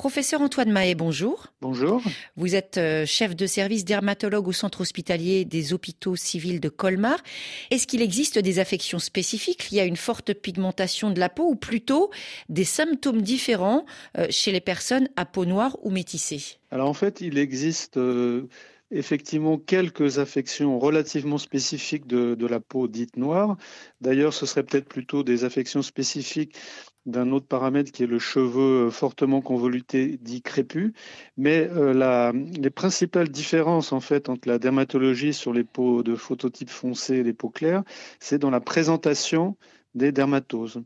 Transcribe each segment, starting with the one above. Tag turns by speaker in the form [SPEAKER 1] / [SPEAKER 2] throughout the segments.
[SPEAKER 1] Professeur Antoine Mahé, bonjour.
[SPEAKER 2] Bonjour.
[SPEAKER 1] Vous êtes euh, chef de service dermatologue au centre hospitalier des hôpitaux civils de Colmar. Est-ce qu'il existe des affections spécifiques? Liées à une forte pigmentation de la peau ou plutôt des symptômes différents euh, chez les personnes à peau noire ou métissée?
[SPEAKER 2] Alors en fait, il existe euh, effectivement quelques affections relativement spécifiques de, la peau dite noire. D'ailleurs, ce serait peut-être plutôt des affections spécifiques d'un autre paramètre qui est le cheveu fortement convoluté dit crépus. Mais euh, les principales différences en fait entre la dermatologie sur les peaux de phototype foncé et les peaux claires, c'est dans la présentation des dermatoses.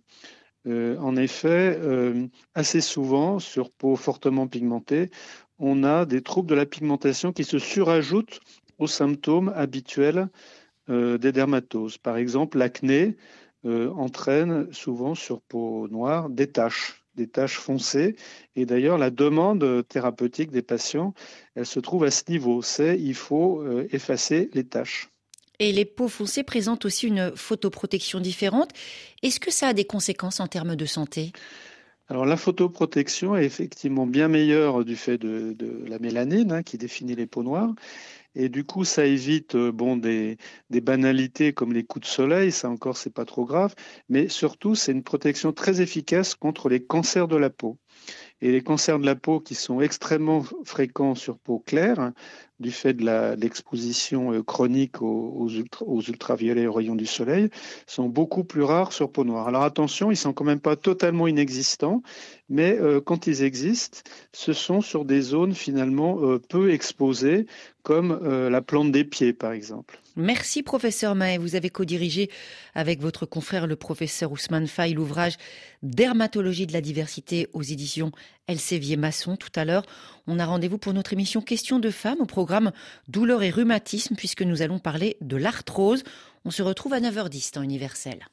[SPEAKER 2] Euh, en effet, euh, assez souvent, sur peau fortement pigmentée, on a des troubles de la pigmentation qui se surajoutent aux symptômes habituels euh, des dermatoses. Par exemple, l'acné euh, entraîne souvent sur peau noire des taches des taches foncées. Et d'ailleurs, la demande thérapeutique des patients, elle se trouve à ce niveau. C'est il faut euh, effacer les taches.
[SPEAKER 1] Et les peaux foncées présentent aussi une photoprotection différente. Est-ce que ça a des conséquences en termes de santé?
[SPEAKER 2] Alors la photoprotection est effectivement bien meilleure du fait de, la mélanine hein, qui définit les peaux noires. Et du coup, ça évite euh, des, banalités comme les coups de soleil, ça encore, c'est pas trop grave. Mais surtout, c'est une protection très efficace contre les cancers de la peau. Et les cancers de la peau qui sont extrêmement fréquents sur peau claire, du fait de l'exposition euh, chronique aux, aux, ultra, aux, ultraviolets aux rayons du soleil, sont beaucoup plus rares sur peau noire. Alors attention, ils sont quand même pas totalement inexistants, mais euh, quand ils existent, ce sont sur des zones finalement euh, peu exposées, comme la plante des pieds par exemple.
[SPEAKER 1] Merci professeur Mahé. Vous avez co-dirigé avec votre confrère le professeur Ousmane Faye l'ouvrage Dermatologie de la diversité aux éditions Elsevier Masson. Tout à l'heure, on a rendez-vous pour notre émission Questions de femmes au programme Douleur et rhumatisme puisque nous allons parler de l'arthrose. On se retrouve à 9h10 temps universel.